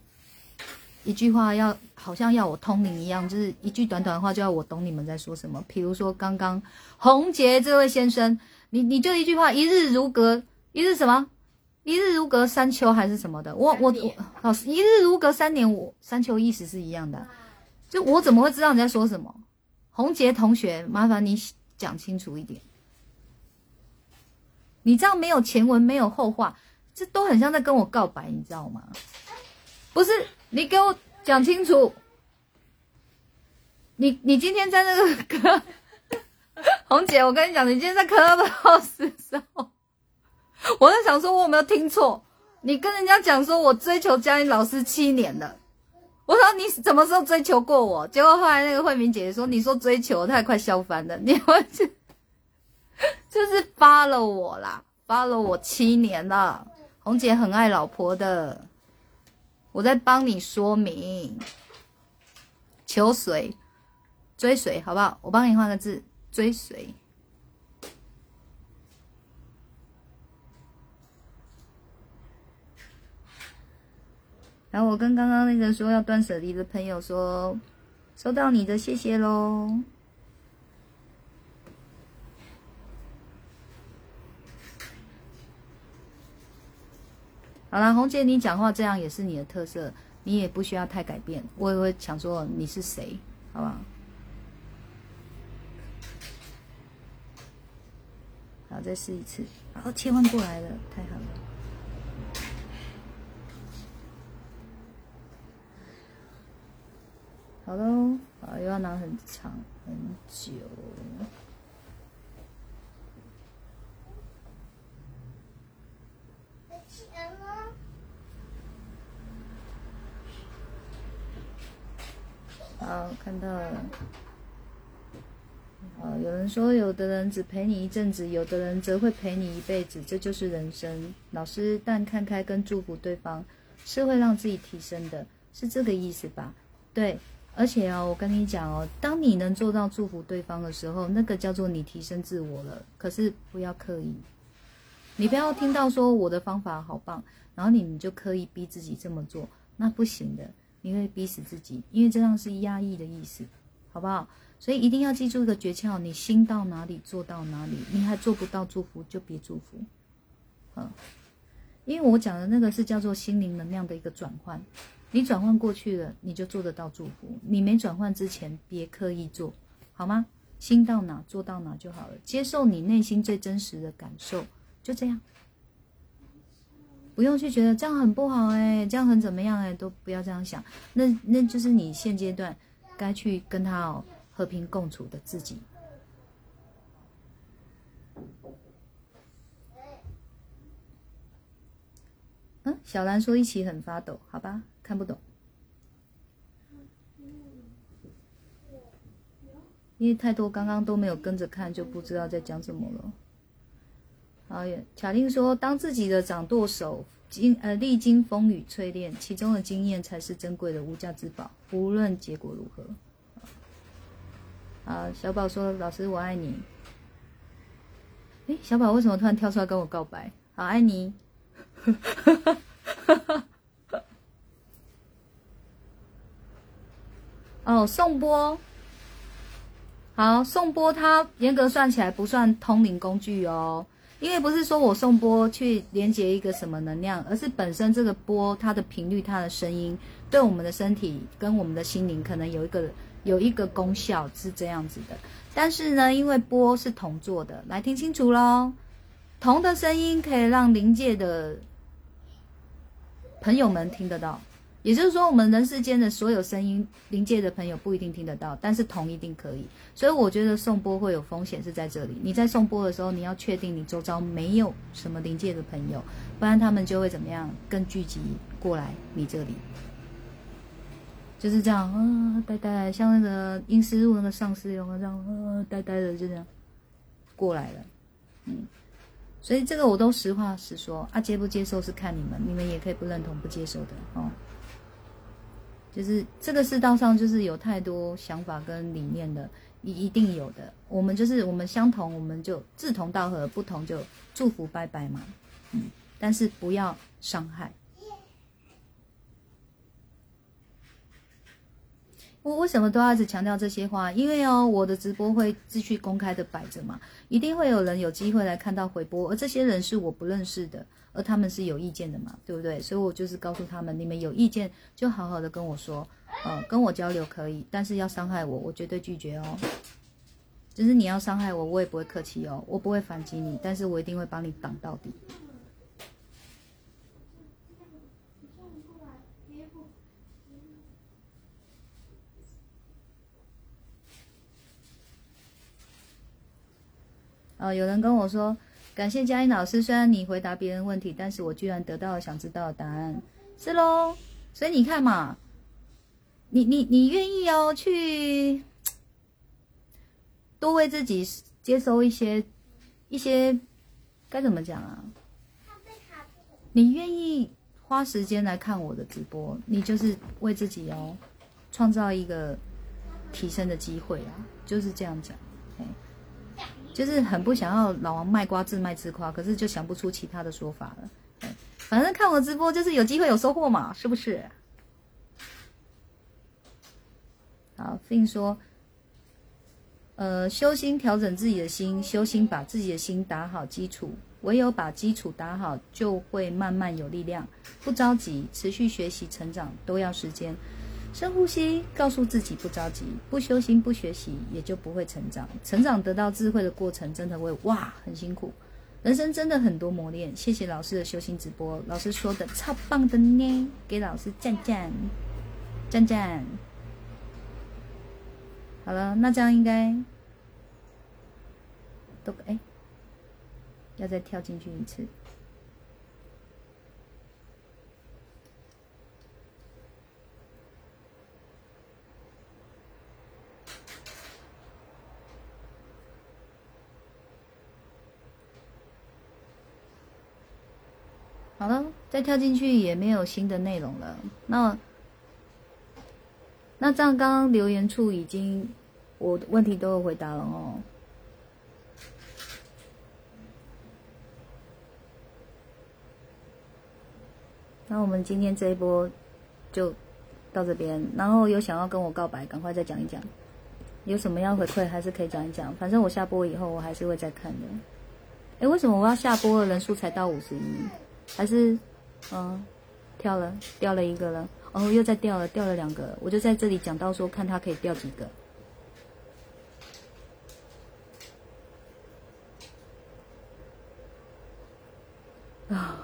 一句话要好像要我通灵一样，就是一句短短的话就要我懂你们在说什么。比如说刚刚洪杰这位先生，你你就一句话，一日如隔，一日什么？一日如隔三秋还是什么的？我我我老师一日如隔三年，我三秋意思是一样的。就我怎么会知道你在说什么？红杰同学，麻烦你讲清楚一点。你这样没有前文没有后话，这都很像在跟我告白，你知道吗？不是，你给我讲清楚。你你今天在那个科，红姐，我跟你讲，你今天在科的时候。我在想说，我有没有听错？你跟人家讲说我追求佳音老师七年了，我说你什么时候追求过我？结果后来那个慧明姐姐说，你说追求，太快笑翻了。你们是 就是发了我啦，发了我七年了。红姐很爱老婆的，我在帮你说明，求随追随好不好？我帮你换个字，追随。然后我跟刚刚那个说要断舍离的朋友说，收到你的，谢谢喽。好了，红姐，你讲话这样也是你的特色，你也不需要太改变。我也会想说你是谁，好不好？好，再试一次。好，切换过来了，太好了。好喽，啊，又要拿很长很久。好，看到了。啊，有人说，有的人只陪你一阵子，有的人则会陪你一辈子，这就是人生。老师，但看开跟祝福对方，是会让自己提升的，是这个意思吧？对，而且啊，我跟你讲哦，当你能做到祝福对方的时候，那个叫做你提升自我了。可是不要刻意，你不要听到说我的方法好棒，然后你你就刻意逼自己这么做，那不行的。你会逼死自己，因为这样是压抑的意思，好不好？所以一定要记住一个诀窍：你心到哪里做到哪里，你还做不到祝福就别祝福，嗯，因为我讲的那个是叫做心灵能量的一个转换，你转换过去了，你就做得到祝福；你没转换之前，别刻意做，好吗？心到哪做到哪就好了，接受你内心最真实的感受，就这样。不用去觉得这样很不好哎，这样很怎么样哎，都不要这样想。那那就是你现阶段该去跟他哦和平共处的自己。嗯，小兰说一起很发抖，好吧，看不懂，因为太多刚刚都没有跟着看，就不知道在讲什么了。好，卡令说：“当自己的掌舵手，经呃历经风雨淬炼，其中的经验才是珍贵的无价之宝，无论结果如何。”啊，小宝说：“老师，我爱你。”哎，小宝为什么突然跳出来跟我告白？好，爱你。哦，宋波。好，宋波它严格算起来不算通灵工具哦。因为不是说我送波去连接一个什么能量，而是本身这个波它的频率、它的声音，对我们的身体跟我们的心灵可能有一个有一个功效是这样子的。但是呢，因为波是铜做的，来听清楚喽，铜的声音可以让灵界的朋友们听得到。也就是说，我们人世间的所有声音，灵界的朋友不一定听得到，但是同一定可以。所以我觉得送波会有风险是在这里。你在送波的时候，你要确定你周遭没有什么灵界的朋友，不然他们就会怎么样，更聚集过来你这里。就是这样啊，呆呆，像那个阴司路那个上司一样，这样啊，呆呆的就这样过来了。嗯，所以这个我都实话实说啊，接不接受是看你们，你们也可以不认同、不接受的哦。就是这个世道上，就是有太多想法跟理念的，一一定有的。我们就是我们相同，我们就志同道合；不同就祝福拜拜嘛。嗯，但是不要伤害。我为什么都要一直强调这些话？因为哦，我的直播会继续公开的摆着嘛，一定会有人有机会来看到回播，而这些人是我不认识的。而他们是有意见的嘛，对不对？所以我就是告诉他们，你们有意见就好好的跟我说，呃，跟我交流可以，但是要伤害我，我绝对拒绝哦。就是你要伤害我，我也不会客气哦，我不会反击你，但是我一定会帮你挡到底。哦，有人跟我说。感谢佳音老师，虽然你回答别人问题，但是我居然得到了想知道的答案，是喽。所以你看嘛，你你你愿意哦，去多为自己接收一些一些该怎么讲啊？你愿意花时间来看我的直播，你就是为自己哦创造一个提升的机会啊，就是这样讲。就是很不想要老王卖瓜自卖自夸，可是就想不出其他的说法了。反正看我直播就是有机会有收获嘛，是不是？好，Fin 说，呃，修心调整自己的心，修心把自己的心打好基础，唯有把基础打好，就会慢慢有力量。不着急，持续学习成长都要时间。深呼吸，告诉自己不着急，不修心不学习，也就不会成长。成长得到智慧的过程，真的会哇，很辛苦。人生真的很多磨练。谢谢老师的修心直播，老师说的超棒的呢，给老师赞赞赞赞。好了，那这样应该都哎，要再跳进去一次。好了，再跳进去也没有新的内容了。那那这样，刚刚留言处已经我问题都有回答了哦。那我们今天这一波就到这边。然后有想要跟我告白，赶快再讲一讲。有什么要回馈，还是可以讲一讲。反正我下播以后，我还是会再看的。哎，为什么我要下播的人数才到五十一？还是，嗯，跳了，掉了一个了，哦，又再掉了，掉了两个，我就在这里讲到说，看他可以掉几个。啊，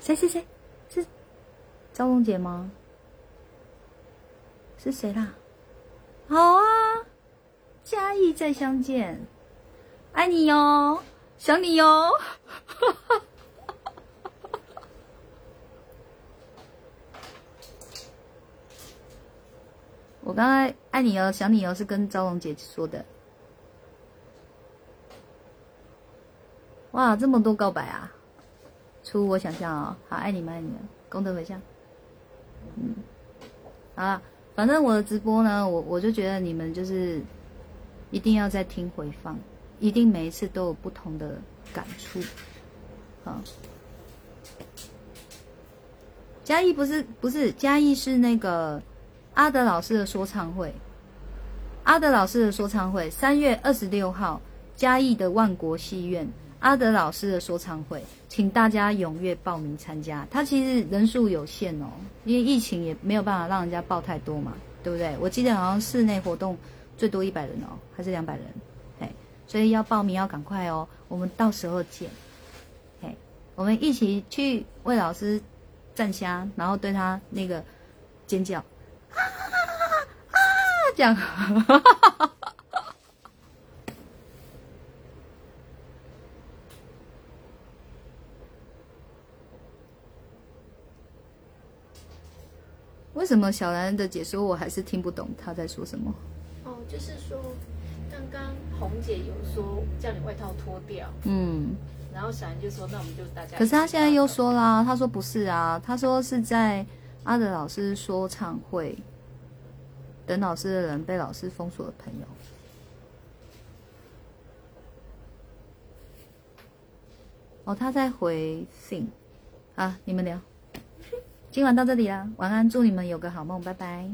谁谁谁，是赵龙姐吗？是谁啦？好啊，嘉义再相见，爱你哟。想你哟！我刚才爱你哦，想你哦，是跟招龙姐说的。哇，这么多告白啊！出我想象哦，好爱你们，爱你们，功德回向。嗯，好，反正我的直播呢，我我就觉得你们就是一定要再听回放。一定每一次都有不同的感触，啊！嘉义不是不是嘉义是那个阿德老师的说唱会，阿德老师的说唱会三月二十六号嘉义的万国戏院阿德老师的说唱会，请大家踊跃报名参加。他其实人数有限哦，因为疫情也没有办法让人家报太多嘛，对不对？我记得好像室内活动最多一百人哦，还是两百人？所以要报名要赶快哦，我们到时候见。我们一起去为老师站虾，然后对他那个尖叫，啊啊！这样。为什么小兰的解说我还是听不懂他在说什么？哦，就是说。刚红姐有说叫你外套脱掉，嗯，然后小兰就说那我们就大家。可是他现在又说啦，他说不是啊，他说是在阿德老师说唱会等老师的人被老师封锁的朋友。哦，他在回信啊，你们聊，今晚到这里啦，晚安，祝你们有个好梦，拜拜。